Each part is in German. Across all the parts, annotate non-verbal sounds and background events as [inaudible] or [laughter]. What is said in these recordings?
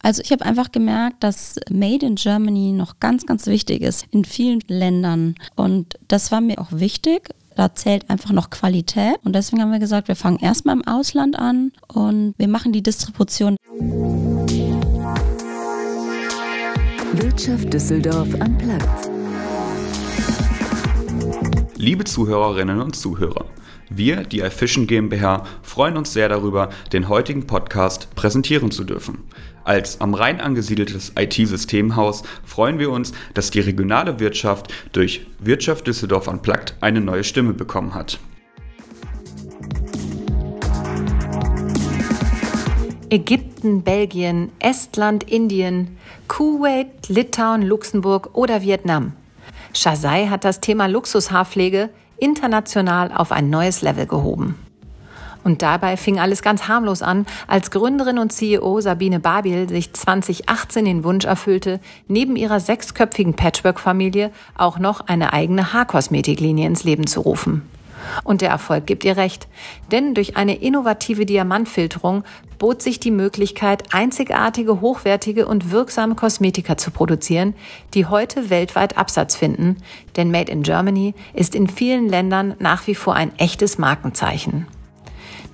Also ich habe einfach gemerkt, dass Made in Germany noch ganz, ganz wichtig ist in vielen Ländern. Und das war mir auch wichtig. Da zählt einfach noch Qualität. Und deswegen haben wir gesagt, wir fangen erstmal im Ausland an und wir machen die Distribution. Wirtschaft Düsseldorf am Platz. Liebe Zuhörerinnen und Zuhörer, wir, die iFishing GmbH, freuen uns sehr darüber, den heutigen Podcast präsentieren zu dürfen. Als am Rhein angesiedeltes IT-Systemhaus freuen wir uns, dass die regionale Wirtschaft durch Wirtschaft Düsseldorf Unplugged eine neue Stimme bekommen hat. Ägypten, Belgien, Estland, Indien, Kuwait, Litauen, Luxemburg oder Vietnam. Shazai hat das Thema Luxushaarpflege international auf ein neues Level gehoben. Und dabei fing alles ganz harmlos an, als Gründerin und CEO Sabine Babil sich 2018 den Wunsch erfüllte, neben ihrer sechsköpfigen Patchwork-Familie auch noch eine eigene Haarkosmetiklinie ins Leben zu rufen. Und der Erfolg gibt ihr recht, denn durch eine innovative Diamantfilterung bot sich die Möglichkeit, einzigartige, hochwertige und wirksame Kosmetika zu produzieren, die heute weltweit Absatz finden, denn Made in Germany ist in vielen Ländern nach wie vor ein echtes Markenzeichen.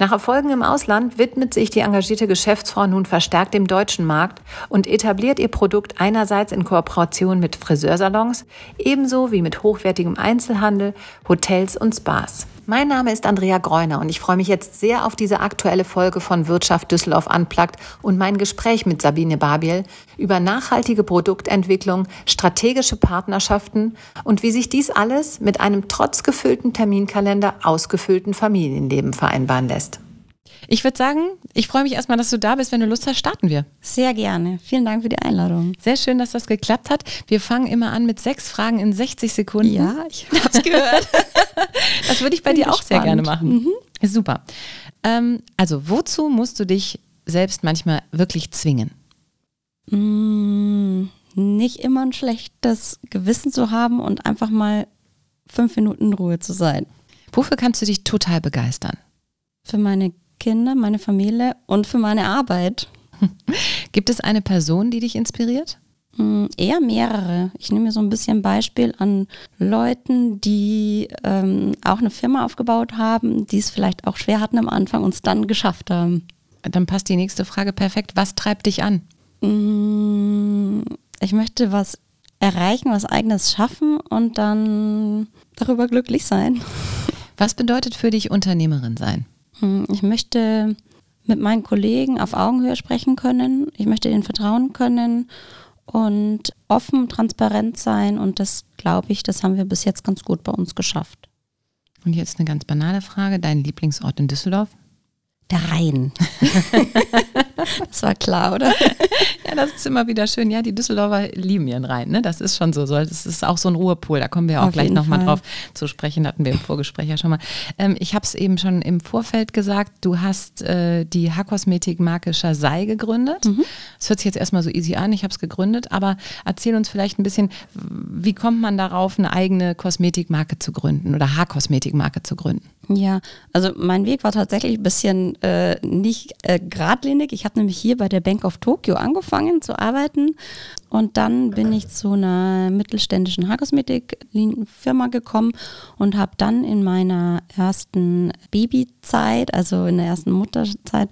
Nach Erfolgen im Ausland widmet sich die engagierte Geschäftsfrau nun verstärkt dem deutschen Markt und etabliert ihr Produkt einerseits in Kooperation mit Friseursalons, ebenso wie mit hochwertigem Einzelhandel, Hotels und Spas. Mein Name ist Andrea Greuner und ich freue mich jetzt sehr auf diese aktuelle Folge von Wirtschaft Düsseldorf Unplugged und mein Gespräch mit Sabine Babiel über nachhaltige Produktentwicklung, strategische Partnerschaften und wie sich dies alles mit einem trotz gefüllten Terminkalender ausgefüllten Familienleben vereinbaren lässt. Ich würde sagen, ich freue mich erstmal, dass du da bist. Wenn du Lust hast, starten wir. Sehr gerne. Vielen Dank für die Einladung. Sehr schön, dass das geklappt hat. Wir fangen immer an mit sechs Fragen in 60 Sekunden. Ja, ich habe es gehört. [laughs] das würde ich bei Bin dir auch gespannt. sehr gerne machen. Mhm. Super. Ähm, also, wozu musst du dich selbst manchmal wirklich zwingen? Mm, nicht immer ein schlechtes Gewissen zu haben und einfach mal fünf Minuten in Ruhe zu sein. Wofür kannst du dich total begeistern? Für meine Kinder, meine Familie und für meine Arbeit. [laughs] Gibt es eine Person, die dich inspiriert? Mm, eher mehrere. Ich nehme mir so ein bisschen Beispiel an Leuten, die ähm, auch eine Firma aufgebaut haben, die es vielleicht auch schwer hatten am Anfang und es dann geschafft haben. Dann passt die nächste Frage perfekt. Was treibt dich an? Mm, ich möchte was erreichen, was eigenes schaffen und dann darüber glücklich sein. [laughs] Was bedeutet für dich Unternehmerin sein? Hm, ich möchte mit meinen Kollegen auf Augenhöhe sprechen können. Ich möchte ihnen vertrauen können und offen, transparent sein. Und das glaube ich, das haben wir bis jetzt ganz gut bei uns geschafft. Und jetzt eine ganz banale Frage. Dein Lieblingsort in Düsseldorf? Der Rhein. [laughs] das war klar, oder? [laughs] ja, das ist immer wieder schön. Ja, die Düsseldorfer lieben ihren Rhein. Ne? Das ist schon so. Das ist auch so ein Ruhepol. Da kommen wir auch Auf gleich nochmal drauf zu sprechen. Hatten wir im Vorgespräch ja schon mal. Ähm, ich habe es eben schon im Vorfeld gesagt. Du hast äh, die Haarkosmetik-Marke Shazai gegründet. Mhm. Das hört sich jetzt erstmal so easy an. Ich habe es gegründet. Aber erzähl uns vielleicht ein bisschen, wie kommt man darauf, eine eigene Kosmetikmarke zu gründen oder Haarkosmetikmarke zu gründen? Ja, also mein Weg war tatsächlich ein bisschen äh, nicht äh, geradlinig. Ich habe nämlich hier bei der Bank of Tokyo angefangen zu arbeiten und dann bin ich zu einer mittelständischen Haarkosmetik-Firma gekommen und habe dann in meiner ersten Babyzeit, also in der ersten Mutterzeit,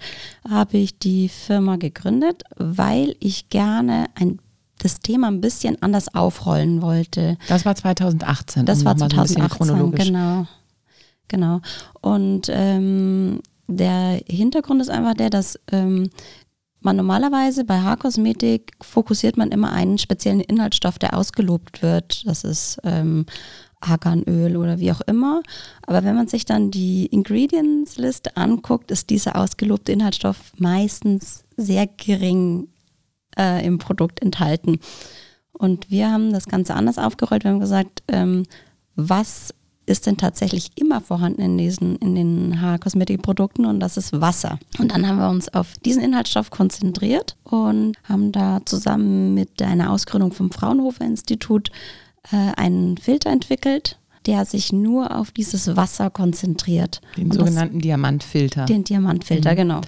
habe ich die Firma gegründet, weil ich gerne ein das Thema ein bisschen anders aufrollen wollte. Das war 2018. Das war 2018, so genau. Genau. Und ähm, der Hintergrund ist einfach der, dass ähm, man normalerweise bei Haarkosmetik fokussiert man immer einen speziellen Inhaltsstoff, der ausgelobt wird. Das ist ähm, Arganöl oder wie auch immer. Aber wenn man sich dann die Ingredients-Liste anguckt, ist dieser ausgelobte Inhaltsstoff meistens sehr gering äh, im Produkt enthalten. Und wir haben das Ganze anders aufgerollt. Wir haben gesagt, ähm, was ist denn tatsächlich immer vorhanden in diesen, in den Haarkosmetikprodukten und das ist Wasser. Und dann haben wir uns auf diesen Inhaltsstoff konzentriert und haben da zusammen mit einer Ausgründung vom Fraunhofer Institut äh, einen Filter entwickelt, der sich nur auf dieses Wasser konzentriert. Den und sogenannten das, Diamantfilter. Den Diamantfilter, mhm. genau.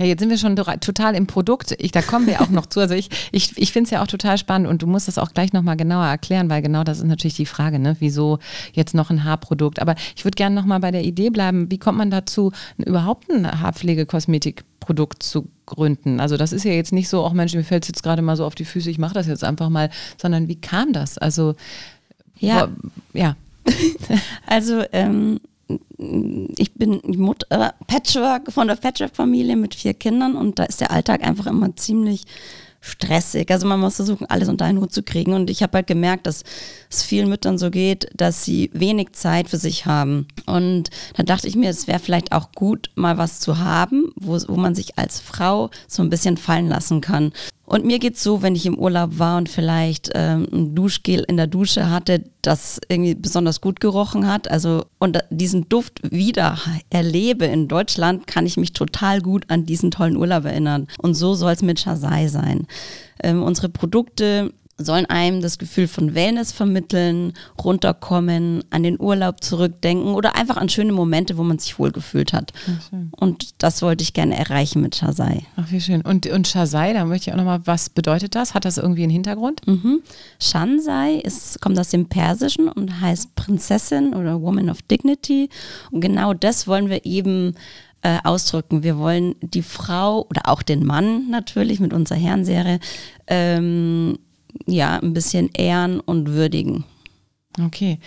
Ja, jetzt sind wir schon total im Produkt. Ich, da kommen wir auch noch zu. Also ich, ich, ich finde es ja auch total spannend und du musst das auch gleich nochmal genauer erklären, weil genau das ist natürlich die Frage, ne? wieso jetzt noch ein Haarprodukt. Aber ich würde gerne nochmal bei der Idee bleiben, wie kommt man dazu, überhaupt ein Haarpflegekosmetikprodukt zu gründen? Also das ist ja jetzt nicht so, auch Mensch, mir fällt es jetzt gerade mal so auf die Füße, ich mache das jetzt einfach mal, sondern wie kam das? Also ja. Wo, ja. [laughs] also ähm, ich bin Mutter, Patchwork von der Patchwork-Familie mit vier Kindern und da ist der Alltag einfach immer ziemlich stressig. Also man muss versuchen, alles unter einen Hut zu kriegen. Und ich habe halt gemerkt, dass es vielen Müttern so geht, dass sie wenig Zeit für sich haben. Und da dachte ich mir, es wäre vielleicht auch gut, mal was zu haben, wo, wo man sich als Frau so ein bisschen fallen lassen kann. Und mir geht's so, wenn ich im Urlaub war und vielleicht ähm, ein Duschgel in der Dusche hatte, das irgendwie besonders gut gerochen hat, also und diesen Duft wieder erlebe in Deutschland, kann ich mich total gut an diesen tollen Urlaub erinnern. Und so soll es mit Shazai sein. Ähm, unsere Produkte sollen einem das Gefühl von Wellness vermitteln, runterkommen, an den Urlaub zurückdenken oder einfach an schöne Momente, wo man sich wohlgefühlt hat. Und das wollte ich gerne erreichen mit Shazai. Ach, wie schön. Und, und Shazai, da möchte ich auch nochmal, was bedeutet das? Hat das irgendwie einen Hintergrund? Mhm. Shansai ist, kommt aus dem Persischen und heißt Prinzessin oder Woman of Dignity. Und genau das wollen wir eben äh, ausdrücken. Wir wollen die Frau oder auch den Mann natürlich mit unserer Herrenserie ähm, ja, ein bisschen ehren und würdigen. Okay.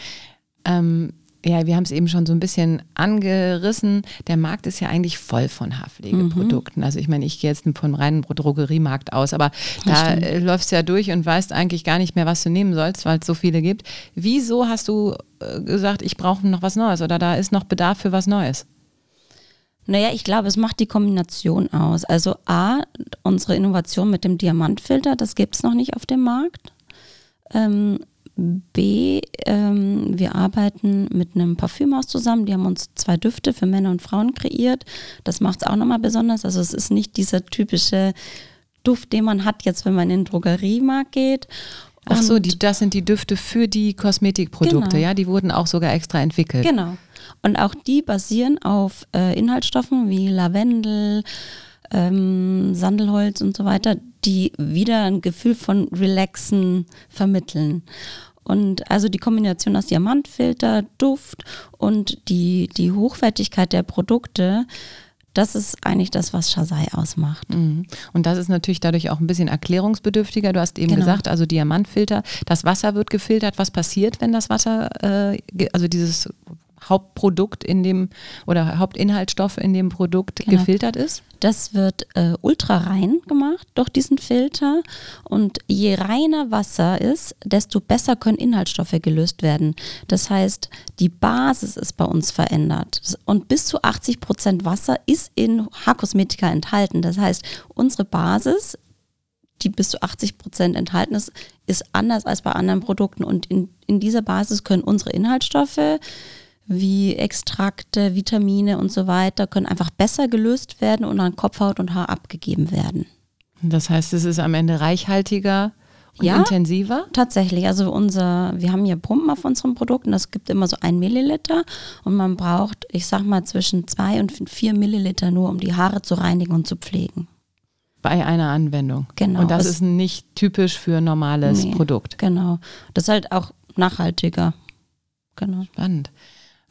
Ähm, ja, wir haben es eben schon so ein bisschen angerissen. Der Markt ist ja eigentlich voll von Haarpflegeprodukten. Mhm. Also ich meine, ich gehe jetzt vom reinen Drogeriemarkt aus, aber das da äh, läufst du ja durch und weißt eigentlich gar nicht mehr, was du nehmen sollst, weil es so viele gibt. Wieso hast du äh, gesagt, ich brauche noch was Neues oder da ist noch Bedarf für was Neues? Naja, ich glaube, es macht die Kombination aus. Also A, unsere Innovation mit dem Diamantfilter, das gibt es noch nicht auf dem Markt. Ähm, B, ähm, wir arbeiten mit einem Parfümhaus zusammen. Die haben uns zwei Düfte für Männer und Frauen kreiert. Das macht es auch nochmal besonders. Also es ist nicht dieser typische Duft, den man hat jetzt, wenn man in den Drogeriemarkt geht. Ach so, die, das sind die Düfte für die Kosmetikprodukte, genau. ja? Die wurden auch sogar extra entwickelt. Genau. Und auch die basieren auf äh, Inhaltsstoffen wie Lavendel, ähm, Sandelholz und so weiter, die wieder ein Gefühl von Relaxen vermitteln. Und also die Kombination aus Diamantfilter, Duft und die, die Hochwertigkeit der Produkte, das ist eigentlich das, was Shazai ausmacht. Mhm. Und das ist natürlich dadurch auch ein bisschen erklärungsbedürftiger. Du hast eben genau. gesagt, also Diamantfilter, das Wasser wird gefiltert. Was passiert, wenn das Wasser, äh, also dieses Hauptprodukt in dem oder Hauptinhaltsstoff in dem Produkt genau. gefiltert ist? Das wird äh, ultra rein gemacht durch diesen Filter und je reiner Wasser ist, desto besser können Inhaltsstoffe gelöst werden. Das heißt, die Basis ist bei uns verändert und bis zu 80 Prozent Wasser ist in Haarkosmetika enthalten. Das heißt, unsere Basis die bis zu 80 Prozent enthalten ist, ist anders als bei anderen Produkten. Und in, in dieser Basis können unsere Inhaltsstoffe wie Extrakte, Vitamine und so weiter können einfach besser gelöst werden und an Kopfhaut und Haar abgegeben werden. Das heißt, es ist am Ende reichhaltiger und ja, intensiver? Tatsächlich. Also unser, wir haben hier Pumpen auf unseren Produkten, das gibt immer so ein Milliliter und man braucht, ich sag mal, zwischen zwei und vier Milliliter nur, um die Haare zu reinigen und zu pflegen. Bei einer Anwendung. Genau. Und das ist nicht typisch für ein normales nee, Produkt. Genau. Das ist halt auch nachhaltiger. Genau. Spannend.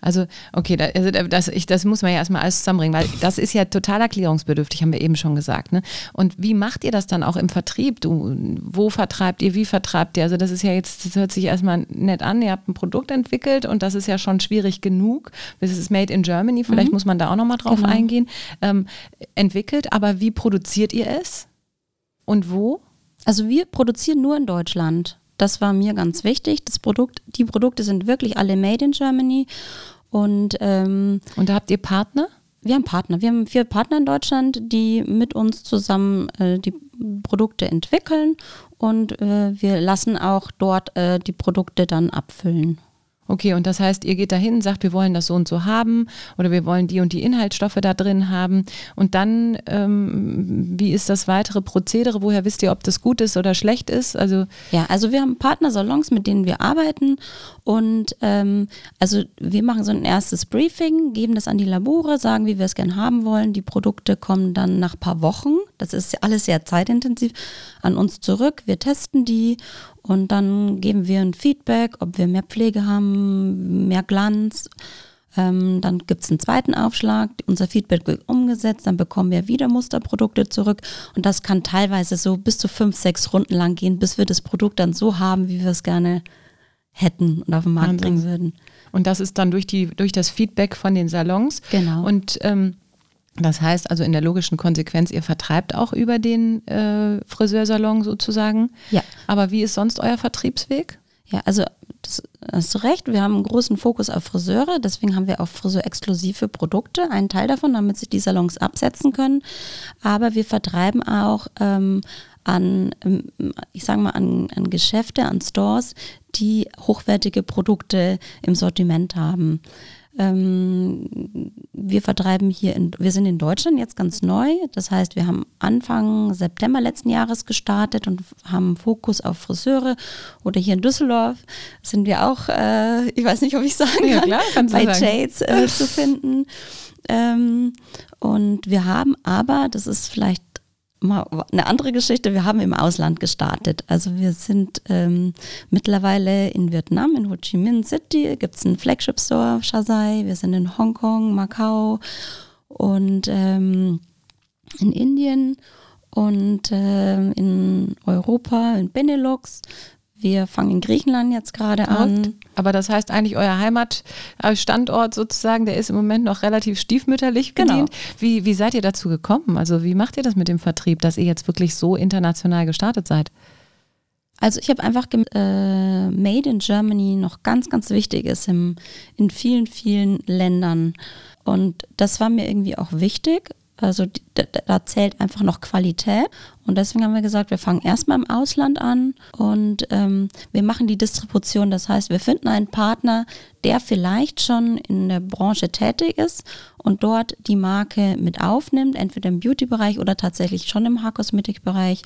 Also, okay, da, also das, ich, das muss man ja erstmal alles zusammenbringen, weil das ist ja total erklärungsbedürftig, haben wir eben schon gesagt. Ne? Und wie macht ihr das dann auch im Vertrieb? Du, wo vertreibt ihr, wie vertreibt ihr? Also, das ist ja jetzt, das hört sich erstmal nett an, ihr habt ein Produkt entwickelt und das ist ja schon schwierig genug. Das ist made in Germany, vielleicht mhm. muss man da auch nochmal drauf genau. eingehen. Ähm, entwickelt, aber wie produziert ihr es? Und wo? Also, wir produzieren nur in Deutschland. Das war mir ganz wichtig. Das Produkt, die Produkte sind wirklich alle made in Germany. Und, ähm, und da habt ihr Partner? Wir haben Partner. Wir haben vier Partner in Deutschland, die mit uns zusammen äh, die Produkte entwickeln und äh, wir lassen auch dort äh, die Produkte dann abfüllen. Okay, und das heißt, ihr geht dahin, sagt, wir wollen das so und so haben oder wir wollen die und die Inhaltsstoffe da drin haben. Und dann, ähm, wie ist das weitere Prozedere? Woher wisst ihr, ob das gut ist oder schlecht ist? Also ja, also wir haben Partnersalons, mit denen wir arbeiten und ähm, also wir machen so ein erstes Briefing, geben das an die Labore, sagen, wie wir es gerne haben wollen. Die Produkte kommen dann nach ein paar Wochen, das ist alles sehr zeitintensiv, an uns zurück. Wir testen die und dann geben wir ein Feedback, ob wir mehr Pflege haben, mehr Glanz. Ähm, dann gibt es einen zweiten Aufschlag, unser Feedback wird umgesetzt, dann bekommen wir wieder Musterprodukte zurück und das kann teilweise so bis zu fünf, sechs Runden lang gehen, bis wir das Produkt dann so haben, wie wir es gerne hätten und auf den Markt Wahnsinn. bringen würden. Und das ist dann durch, die, durch das Feedback von den Salons. Genau. Und ähm, das heißt also in der logischen Konsequenz, ihr vertreibt auch über den äh, Friseursalon sozusagen. Ja. Aber wie ist sonst euer Vertriebsweg? Ja, also das hast du recht, wir haben einen großen Fokus auf Friseure, deswegen haben wir auch Friseur-exklusive Produkte, einen Teil davon, damit sich die Salons absetzen können. Aber wir vertreiben auch ähm, an, ähm, ich sage mal, an, an Geschäfte, an Stores, die hochwertige Produkte im Sortiment haben. Ähm, wir vertreiben hier, in, wir sind in Deutschland jetzt ganz neu. Das heißt, wir haben Anfang September letzten Jahres gestartet und haben Fokus auf Friseure. Oder hier in Düsseldorf sind wir auch, äh, ich weiß nicht, ob ich sagen ja, klar, kann, bei sagen. Jades äh, zu finden. Ähm, und wir haben aber, das ist vielleicht mal eine andere Geschichte. Wir haben im Ausland gestartet. Also wir sind ähm, mittlerweile in Vietnam, in Ho Chi Minh City, gibt es einen Flagship Store, Shazai. Wir sind in Hongkong, Macau und ähm, in Indien und äh, in Europa, in Benelux. Wir fangen in Griechenland jetzt gerade an. Aber das heißt eigentlich, euer Heimatstandort sozusagen, der ist im Moment noch relativ stiefmütterlich genau. bedient. Genau. Wie, wie seid ihr dazu gekommen? Also wie macht ihr das mit dem Vertrieb, dass ihr jetzt wirklich so international gestartet seid? Also ich habe einfach äh, Made in Germany noch ganz, ganz wichtig ist im, in vielen, vielen Ländern. Und das war mir irgendwie auch wichtig. Also da, da, zählt einfach noch Qualität. Und deswegen haben wir gesagt, wir fangen erstmal im Ausland an und ähm, wir machen die Distribution. Das heißt, wir finden einen Partner, der vielleicht schon in der Branche tätig ist und dort die Marke mit aufnimmt, entweder im Beauty-Bereich oder tatsächlich schon im Haarkosmetik-Bereich.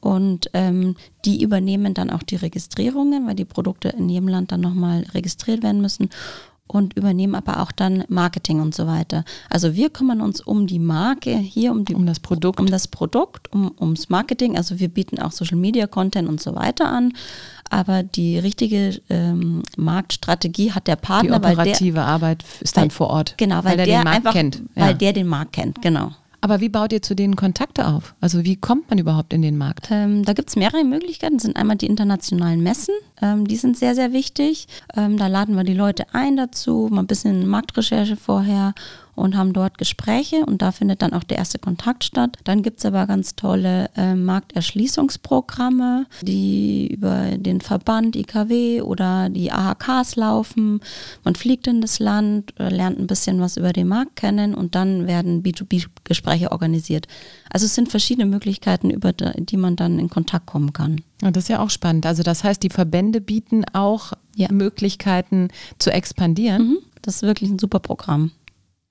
Und ähm, die übernehmen dann auch die Registrierungen, weil die Produkte in jedem Land dann nochmal registriert werden müssen und übernehmen aber auch dann Marketing und so weiter. Also wir kümmern uns um die Marke hier, um, die, um das Produkt, um das Produkt, um, ums Marketing. Also wir bieten auch Social Media Content und so weiter an. Aber die richtige ähm, Marktstrategie hat der Partner. Die operative der, Arbeit ist dann weil, vor Ort. Genau, weil, weil der, der, den Markt einfach, kennt. Ja. Weil der den Markt kennt, genau. Aber wie baut ihr zu denen Kontakte auf? Also wie kommt man überhaupt in den Markt? Ähm, da gibt es mehrere Möglichkeiten. Das sind einmal die internationalen Messen. Ähm, die sind sehr, sehr wichtig. Ähm, da laden wir die Leute ein dazu, mal ein bisschen Marktrecherche vorher und haben dort Gespräche und da findet dann auch der erste Kontakt statt. Dann gibt es aber ganz tolle äh, Markterschließungsprogramme, die über den Verband IKW oder die AHKs laufen. Man fliegt in das Land, äh, lernt ein bisschen was über den Markt kennen und dann werden B2B-Gespräche organisiert. Also es sind verschiedene Möglichkeiten, über die man dann in Kontakt kommen kann. Und das ist ja auch spannend. Also das heißt, die Verbände bieten auch ja. Möglichkeiten zu expandieren. Mhm. Das ist wirklich ein super Programm.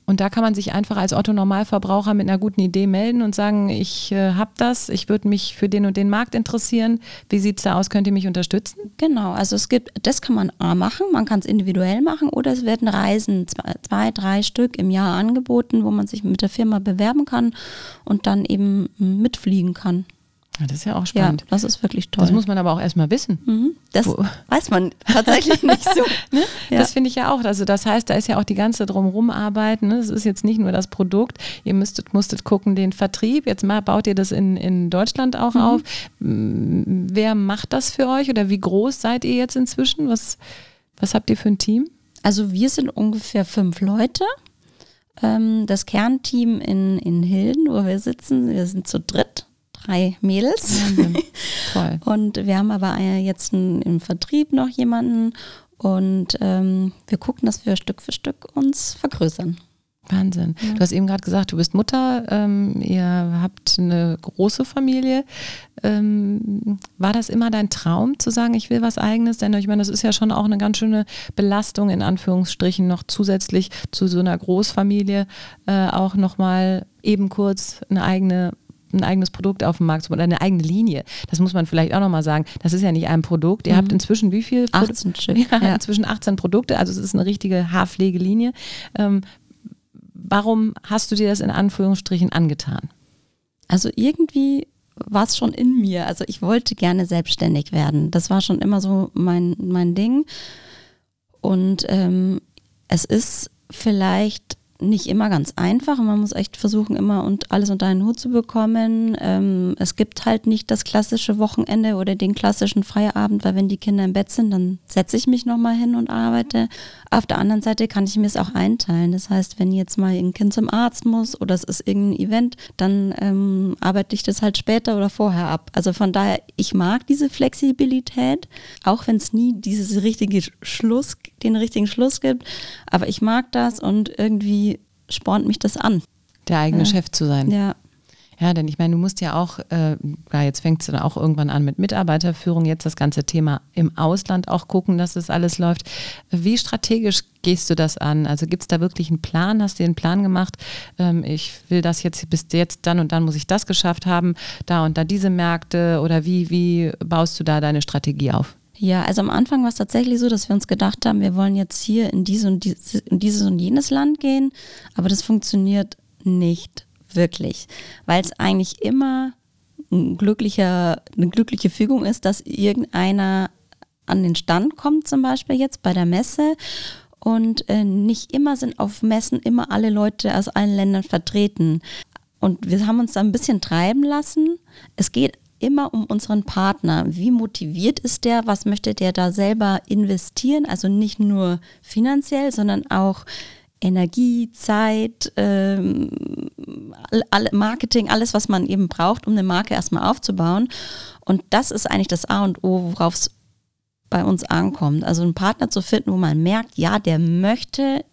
Und da kann man sich einfach als Otto-Normalverbraucher mit einer guten Idee melden und sagen, ich äh, habe das, ich würde mich für den und den Markt interessieren. Wie sieht es da aus? Könnt ihr mich unterstützen? Genau, also es gibt, das kann man A machen, man kann es individuell machen oder es werden Reisen, zwei, zwei, drei Stück im Jahr angeboten, wo man sich mit der Firma bewerben kann und dann eben mitfliegen kann. Das ist ja auch spannend. Ja, das ist wirklich toll. Das muss man aber auch erstmal wissen. Mhm. Das Wo? weiß man tatsächlich nicht so. [laughs] ne? ja. Das finde ich ja auch. Also das heißt, da ist ja auch die ganze drumherum Arbeit. Ne? Das ist jetzt nicht nur das Produkt. Ihr müsstet, musstet gucken, den Vertrieb. Jetzt mal, baut ihr das in, in Deutschland auch mhm. auf. Wer macht das für euch oder wie groß seid ihr jetzt inzwischen? Was, was habt ihr für ein Team? Also wir sind ungefähr fünf Leute ähm, das Kernteam in, in Hilden, wo wir sitzen, wir sind zu dritt drei Mädels. Toll. [laughs] Und wir haben aber jetzt im Vertrieb noch jemanden und ähm, wir gucken, dass wir Stück für Stück uns vergrößern. Wahnsinn. Ja. Du hast eben gerade gesagt, du bist Mutter, ähm, ihr habt eine große Familie. Ähm, war das immer dein Traum zu sagen, ich will was eigenes? Denn ich meine, das ist ja schon auch eine ganz schöne Belastung in Anführungsstrichen noch zusätzlich zu so einer Großfamilie äh, auch nochmal eben kurz eine eigene ein eigenes Produkt auf dem Markt zu oder eine eigene Linie. Das muss man vielleicht auch nochmal sagen. Das ist ja nicht ein Produkt. Ihr mhm. habt inzwischen wie viel? 18 Stück. [laughs] Ja, ja. Inzwischen 18 Produkte. Also es ist eine richtige Haarpflegelinie. Ähm, warum hast du dir das in Anführungsstrichen angetan? Also irgendwie war es schon in mir. Also ich wollte gerne selbstständig werden. Das war schon immer so mein, mein Ding. Und ähm, es ist vielleicht nicht immer ganz einfach. Man muss echt versuchen, immer und alles unter einen Hut zu bekommen. Ähm, es gibt halt nicht das klassische Wochenende oder den klassischen Feierabend, weil wenn die Kinder im Bett sind, dann setze ich mich nochmal hin und arbeite. Auf der anderen Seite kann ich mir es auch einteilen. Das heißt, wenn jetzt mal ein Kind zum Arzt muss oder es ist irgendein Event, dann ähm, arbeite ich das halt später oder vorher ab. Also von daher, ich mag diese Flexibilität, auch wenn es nie dieses richtige Schluss, den richtigen Schluss gibt. Aber ich mag das und irgendwie spornt mich das an. Der eigene ja. Chef zu sein. Ja. Ja, denn ich meine, du musst ja auch, äh, jetzt fängst du dann auch irgendwann an mit Mitarbeiterführung, jetzt das ganze Thema im Ausland auch gucken, dass das alles läuft. Wie strategisch gehst du das an? Also gibt es da wirklich einen Plan? Hast du dir einen Plan gemacht? Ähm, ich will das jetzt bis jetzt dann und dann muss ich das geschafft haben, da und da diese Märkte oder wie, wie baust du da deine Strategie auf? Ja, also am Anfang war es tatsächlich so, dass wir uns gedacht haben, wir wollen jetzt hier in, diese und diese, in dieses und jenes Land gehen, aber das funktioniert nicht wirklich, weil es eigentlich immer ein glücklicher, eine glückliche Fügung ist, dass irgendeiner an den Stand kommt, zum Beispiel jetzt bei der Messe. Und äh, nicht immer sind auf Messen immer alle Leute aus allen Ländern vertreten. Und wir haben uns da ein bisschen treiben lassen. Es geht immer um unseren Partner. Wie motiviert ist der? Was möchte der da selber investieren? Also nicht nur finanziell, sondern auch Energie, Zeit, ähm, Marketing, alles, was man eben braucht, um eine Marke erstmal aufzubauen. Und das ist eigentlich das A und O, worauf es bei uns ankommt. Also einen Partner zu finden, wo man merkt, ja, der möchte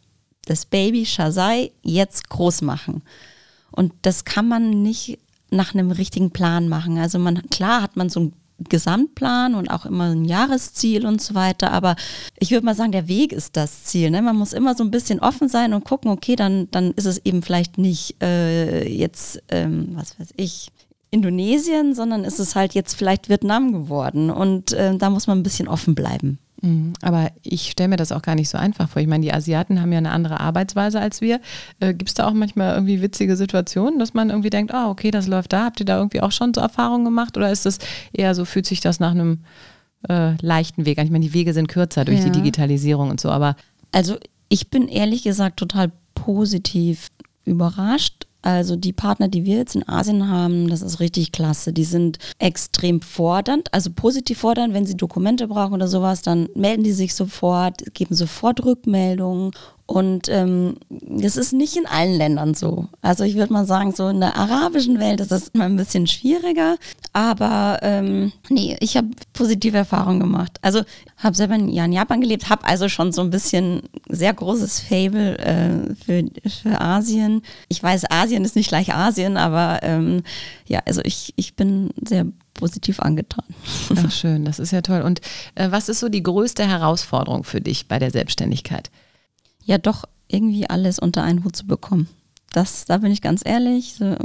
das Baby Shazai jetzt groß machen. Und das kann man nicht nach einem richtigen Plan machen. Also man, klar hat man so einen Gesamtplan und auch immer ein Jahresziel und so weiter. Aber ich würde mal sagen, der Weg ist das Ziel. Ne? Man muss immer so ein bisschen offen sein und gucken, okay, dann, dann ist es eben vielleicht nicht äh, jetzt, ähm, was weiß ich, Indonesien, sondern ist es halt jetzt vielleicht Vietnam geworden. Und äh, da muss man ein bisschen offen bleiben. Mhm. Aber ich stelle mir das auch gar nicht so einfach vor. Ich meine, die Asiaten haben ja eine andere Arbeitsweise als wir. Äh, Gibt es da auch manchmal irgendwie witzige Situationen, dass man irgendwie denkt, ah, oh, okay, das läuft da. Habt ihr da irgendwie auch schon so Erfahrungen gemacht? Oder ist das eher so, fühlt sich das nach einem äh, leichten Weg an? Ich meine, die Wege sind kürzer durch ja. die Digitalisierung und so, aber. Also ich bin ehrlich gesagt total positiv überrascht also die Partner, die wir jetzt in Asien haben, das ist richtig klasse. Die sind extrem fordernd, also positiv fordernd. Wenn sie Dokumente brauchen oder sowas, dann melden die sich sofort, geben sofort Rückmeldungen und ähm, das ist nicht in allen Ländern so. Also ich würde mal sagen, so in der arabischen Welt ist das immer ein bisschen schwieriger. Aber ähm, nee, ich habe positive Erfahrungen gemacht. Also habe selber ein Jahr in Japan gelebt, habe also schon so ein bisschen sehr großes Fable äh, für, für Asien. Ich weiß, Asien ist nicht gleich Asien, aber ähm, ja, also ich, ich bin sehr positiv angetan. Ach schön, das ist ja toll. Und äh, was ist so die größte Herausforderung für dich bei der Selbstständigkeit? Ja doch irgendwie alles unter einen Hut zu bekommen. Das, da bin ich ganz ehrlich, so,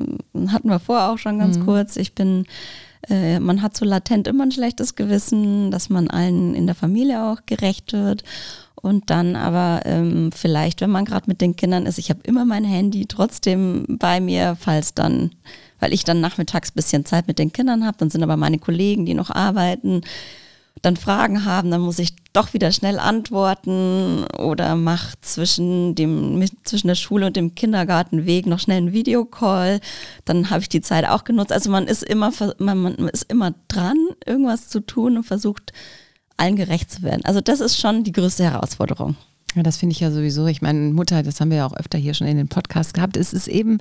hatten wir vorher auch schon ganz mhm. kurz. Ich bin, äh, man hat so latent immer ein schlechtes Gewissen, dass man allen in der Familie auch gerecht wird. Und dann aber ähm, vielleicht, wenn man gerade mit den Kindern ist, ich habe immer mein Handy trotzdem bei mir, falls dann, weil ich dann nachmittags bisschen Zeit mit den Kindern habe, dann sind aber meine Kollegen, die noch arbeiten, dann Fragen haben, dann muss ich doch wieder schnell antworten oder mach zwischen zwischen der Schule und dem Kindergartenweg noch schnell einen Videocall. Dann habe ich die Zeit auch genutzt. Also man ist immer man, man ist immer dran, irgendwas zu tun und versucht allen gerecht zu werden. Also das ist schon die größte Herausforderung. Ja, das finde ich ja sowieso. Ich meine, Mutter, das haben wir ja auch öfter hier schon in den Podcast gehabt. Es ist eben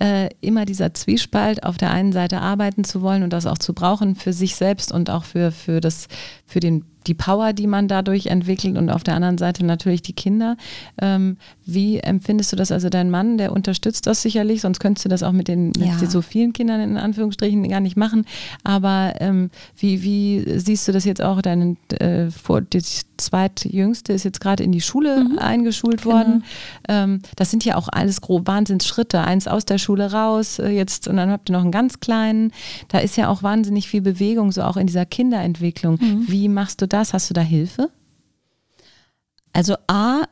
äh, immer dieser Zwiespalt, auf der einen Seite arbeiten zu wollen und das auch zu brauchen für sich selbst und auch für, für, das, für den die Power, die man dadurch entwickelt und auf der anderen Seite natürlich die Kinder. Ähm, wie empfindest du das? Also dein Mann, der unterstützt das sicherlich, sonst könntest du das auch mit den ja. mit so vielen Kindern in Anführungsstrichen gar nicht machen. Aber ähm, wie, wie siehst du das jetzt auch? Deine äh, vor, die zweitjüngste ist jetzt gerade in die Schule mhm. eingeschult worden. Genau. Ähm, das sind ja auch alles grob Wahnsinnsschritte. Eins aus der Schule raus, äh, jetzt und dann habt ihr noch einen ganz kleinen. Da ist ja auch wahnsinnig viel Bewegung, so auch in dieser Kinderentwicklung. Mhm. Wie machst du das? Hast du da Hilfe? Also A,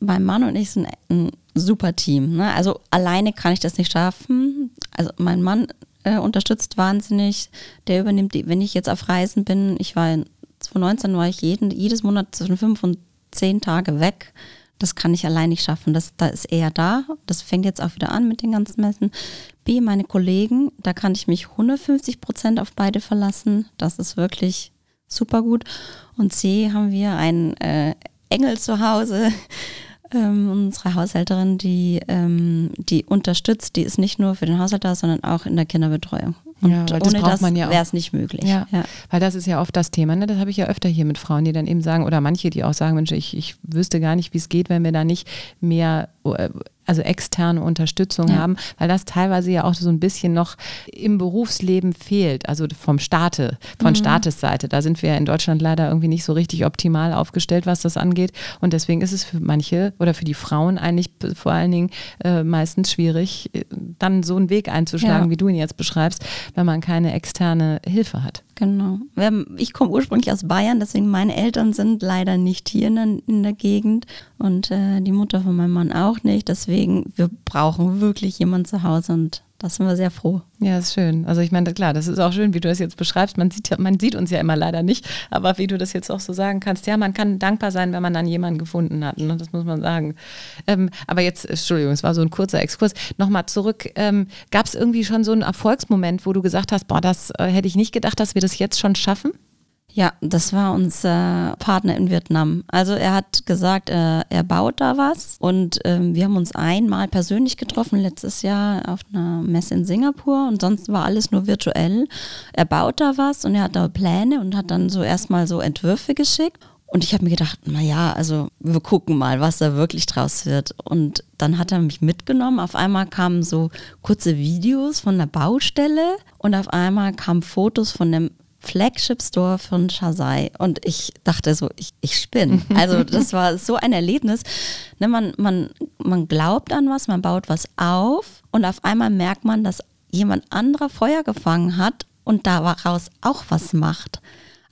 mein Mann und ich sind ein super Team. Ne? Also alleine kann ich das nicht schaffen. Also mein Mann äh, unterstützt wahnsinnig. Der übernimmt, die, wenn ich jetzt auf Reisen bin, ich war 2019 war ich jeden, jedes Monat zwischen fünf und zehn Tage weg. Das kann ich allein nicht schaffen. Das, da ist er da. Das fängt jetzt auch wieder an mit den ganzen Messen. B, meine Kollegen, da kann ich mich 150 Prozent auf beide verlassen. Das ist wirklich super gut. Und C, haben wir einen äh, Engel zu Hause. [laughs] Ähm, unsere Haushälterin, die, ähm, die unterstützt, die ist nicht nur für den Haushalt da, sondern auch in der Kinderbetreuung. Und ja, das ohne das ja wäre es nicht möglich. Ja, ja, Weil das ist ja oft das Thema. Ne? Das habe ich ja öfter hier mit Frauen, die dann eben sagen, oder manche, die auch sagen, Mensch, ich, ich wüsste gar nicht, wie es geht, wenn wir da nicht mehr äh, also externe Unterstützung ja. haben, weil das teilweise ja auch so ein bisschen noch im Berufsleben fehlt, also vom Staate, von mhm. Staatesseite. Da sind wir in Deutschland leider irgendwie nicht so richtig optimal aufgestellt, was das angeht. Und deswegen ist es für manche oder für die Frauen eigentlich vor allen Dingen äh, meistens schwierig, äh, dann so einen Weg einzuschlagen, ja. wie du ihn jetzt beschreibst, wenn man keine externe Hilfe hat. Genau. Ich komme ursprünglich aus Bayern, deswegen meine Eltern sind leider nicht hier in der, in der Gegend und äh, die Mutter von meinem Mann auch nicht. Deswegen, wir brauchen wirklich jemanden zu Hause und da sind wir sehr froh. Ja, ist schön. Also ich meine, klar, das ist auch schön, wie du das jetzt beschreibst. Man sieht, man sieht uns ja immer leider nicht, aber wie du das jetzt auch so sagen kannst, ja, man kann dankbar sein, wenn man dann jemanden gefunden hat. Ne? Das muss man sagen. Ähm, aber jetzt, Entschuldigung, es war so ein kurzer Exkurs. Nochmal zurück. Ähm, Gab es irgendwie schon so einen Erfolgsmoment, wo du gesagt hast, boah, das äh, hätte ich nicht gedacht, dass wir das jetzt schon schaffen? Ja, das war unser Partner in Vietnam. Also er hat gesagt, äh, er baut da was und ähm, wir haben uns einmal persönlich getroffen letztes Jahr auf einer Messe in Singapur und sonst war alles nur virtuell. Er baut da was und er hat da Pläne und hat dann so erstmal so Entwürfe geschickt. Und ich habe mir gedacht, naja, also wir gucken mal, was da wirklich draus wird. Und dann hat er mich mitgenommen. Auf einmal kamen so kurze Videos von der Baustelle und auf einmal kamen Fotos von dem Flagship Store von Shazai und ich dachte so, ich, ich spinne. [laughs] Also das war so ein Erlebnis. Ne, man, man, man glaubt an was, man baut was auf und auf einmal merkt man, dass jemand anderer Feuer gefangen hat und daraus auch was macht.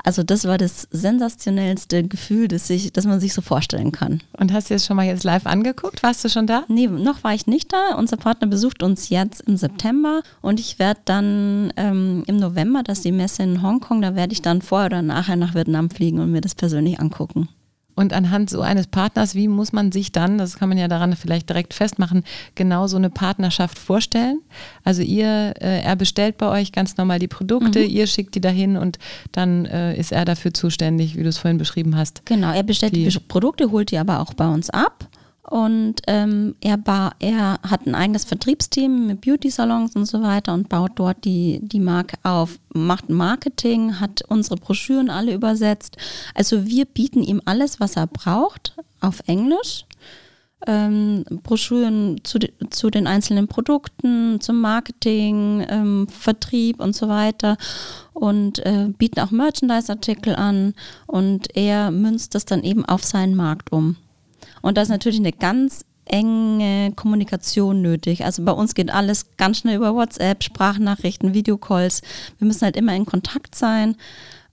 Also das war das sensationellste Gefühl, das, ich, das man sich so vorstellen kann. Und hast du es schon mal jetzt live angeguckt? Warst du schon da? Nee, noch war ich nicht da. Unser Partner besucht uns jetzt im September und ich werde dann ähm, im November, das ist die Messe in Hongkong, da werde ich dann vorher oder nachher nach Vietnam fliegen und mir das persönlich angucken. Und anhand so eines Partners, wie muss man sich dann, das kann man ja daran vielleicht direkt festmachen, genau so eine Partnerschaft vorstellen? Also ihr, äh, er bestellt bei euch ganz normal die Produkte, mhm. ihr schickt die dahin und dann äh, ist er dafür zuständig, wie du es vorhin beschrieben hast. Genau, er bestellt die, die Produkte, holt die aber auch bei uns ab und ähm, er, ba er hat ein eigenes Vertriebsteam mit Beauty-Salons und so weiter und baut dort die, die Marke auf, macht Marketing, hat unsere Broschüren alle übersetzt. Also wir bieten ihm alles, was er braucht, auf Englisch. Ähm, Broschüren zu, zu den einzelnen Produkten, zum Marketing, ähm, Vertrieb und so weiter und äh, bieten auch Merchandise-Artikel an und er münzt das dann eben auf seinen Markt um. Und da ist natürlich eine ganz enge Kommunikation nötig. Also bei uns geht alles ganz schnell über WhatsApp, Sprachnachrichten, Videocalls. Wir müssen halt immer in Kontakt sein.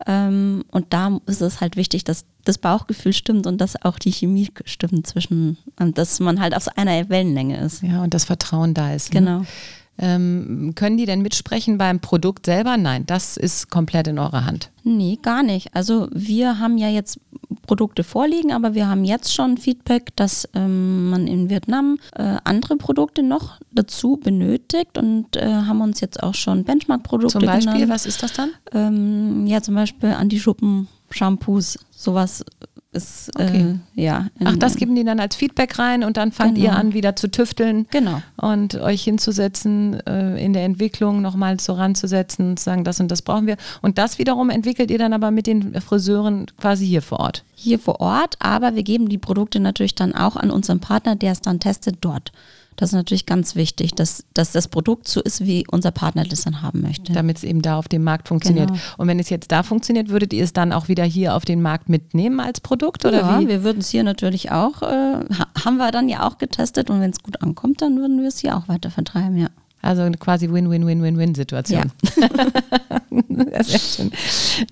Ähm, und da ist es halt wichtig, dass das Bauchgefühl stimmt und dass auch die Chemie stimmt zwischen, dass man halt auf einer Wellenlänge ist. Ja, und das Vertrauen da ist. Ne? Genau. Ähm, können die denn mitsprechen beim Produkt selber? Nein, das ist komplett in eurer Hand. Nee, gar nicht. Also wir haben ja jetzt Produkte vorliegen, aber wir haben jetzt schon Feedback, dass ähm, man in Vietnam äh, andere Produkte noch dazu benötigt und äh, haben uns jetzt auch schon Benchmark-Produkte Zum Beispiel, genannt. was ist das dann? Ähm, ja, zum Beispiel Anti-Schuppen, Shampoos, sowas ist okay. äh, ja. Ach, das geben die dann als Feedback rein und dann fangt genau. ihr an, wieder zu tüfteln. Genau. Und euch hinzusetzen, äh, in der Entwicklung nochmal so ranzusetzen und zu sagen, das und das brauchen wir. Und das wiederum entwickelt ihr dann aber mit den Friseuren quasi hier vor Ort. Hier vor Ort, aber wir geben die Produkte natürlich dann auch an unseren Partner, der es dann testet dort. Das ist natürlich ganz wichtig, dass, dass das Produkt so ist, wie unser Partner das dann haben möchte. Damit es eben da auf dem Markt funktioniert. Genau. Und wenn es jetzt da funktioniert, würdet ihr es dann auch wieder hier auf den Markt mitnehmen als Produkt? Oder ja, wie? wir würden es hier natürlich auch, äh, haben wir dann ja auch getestet und wenn es gut ankommt, dann würden wir es hier auch weiter vertreiben, ja. Also eine quasi Win-Win-Win-Win-Win-Situation. Ja. [laughs] Sehr schön.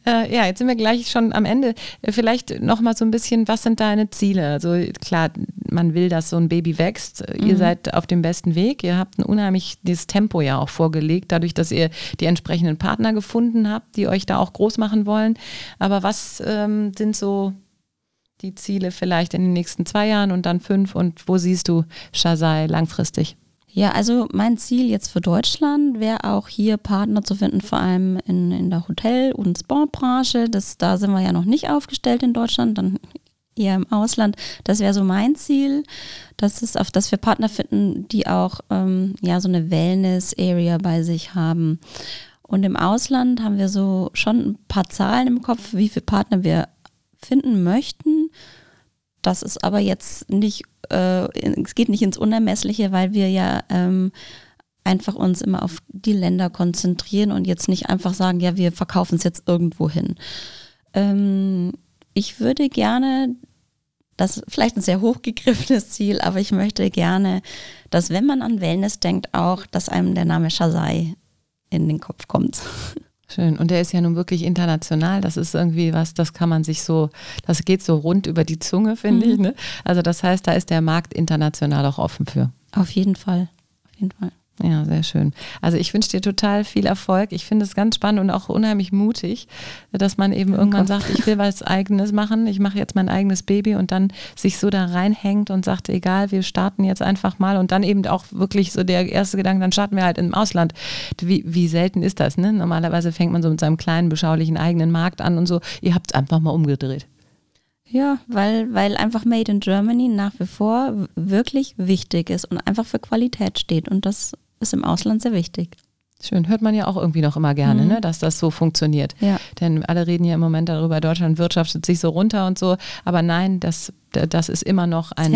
Äh, ja, jetzt sind wir gleich schon am Ende. Vielleicht noch mal so ein bisschen, was sind deine Ziele? Also klar, man will, dass so ein Baby wächst. Mhm. Ihr seid auf dem besten Weg. Ihr habt ein unheimliches Tempo ja auch vorgelegt, dadurch, dass ihr die entsprechenden Partner gefunden habt, die euch da auch groß machen wollen. Aber was ähm, sind so die Ziele vielleicht in den nächsten zwei Jahren und dann fünf? Und wo siehst du Shazai langfristig? Ja, also mein Ziel jetzt für Deutschland wäre auch hier Partner zu finden, vor allem in, in der Hotel- und Sportbranche. Das, da sind wir ja noch nicht aufgestellt in Deutschland, dann eher im Ausland. Das wäre so mein Ziel, dass, es auf, dass wir Partner finden, die auch ähm, ja, so eine Wellness-Area bei sich haben. Und im Ausland haben wir so schon ein paar Zahlen im Kopf, wie viele Partner wir finden möchten. Das ist aber jetzt nicht, äh, es geht nicht ins Unermessliche, weil wir ja ähm, einfach uns immer auf die Länder konzentrieren und jetzt nicht einfach sagen, ja, wir verkaufen es jetzt irgendwo hin. Ähm, ich würde gerne, das ist vielleicht ein sehr hochgegriffenes Ziel, aber ich möchte gerne, dass wenn man an Wellness denkt, auch, dass einem der Name Shazai in den Kopf kommt. [laughs] Schön. Und der ist ja nun wirklich international. Das ist irgendwie was, das kann man sich so, das geht so rund über die Zunge, finde mhm. ich. Ne? Also das heißt, da ist der Markt international auch offen für. Auf jeden Fall. Auf jeden Fall. Ja, sehr schön. Also ich wünsche dir total viel Erfolg. Ich finde es ganz spannend und auch unheimlich mutig, dass man eben irgendwann sagt, ich will was eigenes machen, ich mache jetzt mein eigenes Baby und dann sich so da reinhängt und sagt, egal, wir starten jetzt einfach mal und dann eben auch wirklich so der erste Gedanke, dann starten wir halt im Ausland. Wie, wie selten ist das? Ne? Normalerweise fängt man so mit seinem kleinen, beschaulichen eigenen Markt an und so. Ihr habt es einfach mal umgedreht. Ja, weil, weil einfach Made in Germany nach wie vor wirklich wichtig ist und einfach für Qualität steht. Und das ist im Ausland sehr wichtig. Schön, hört man ja auch irgendwie noch immer gerne, mhm. ne, dass das so funktioniert. Ja. Denn alle reden ja im Moment darüber, Deutschland wirtschaftet sich so runter und so. Aber nein, das, das ist immer noch ein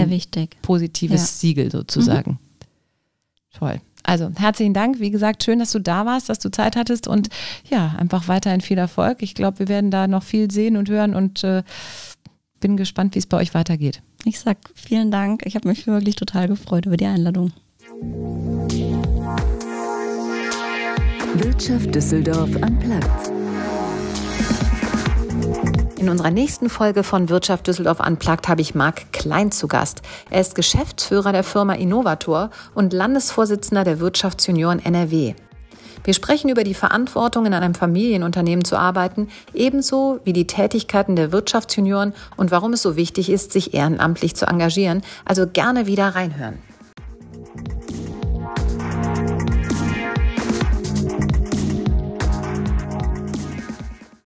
positives ja. Siegel sozusagen. Mhm. Toll. Also herzlichen Dank. Wie gesagt, schön, dass du da warst, dass du Zeit hattest und ja, einfach weiterhin viel Erfolg. Ich glaube, wir werden da noch viel sehen und hören und äh, bin gespannt, wie es bei euch weitergeht. Ich sag vielen Dank. Ich habe mich wirklich total gefreut über die Einladung. Wirtschaft Düsseldorf am Platz. In unserer nächsten Folge von Wirtschaft Düsseldorf Unplugged habe ich Marc Klein zu Gast. Er ist Geschäftsführer der Firma Innovator und Landesvorsitzender der Wirtschaftsjunioren NRW. Wir sprechen über die Verantwortung, in einem Familienunternehmen zu arbeiten, ebenso wie die Tätigkeiten der Wirtschaftsjunioren und warum es so wichtig ist, sich ehrenamtlich zu engagieren. Also gerne wieder reinhören.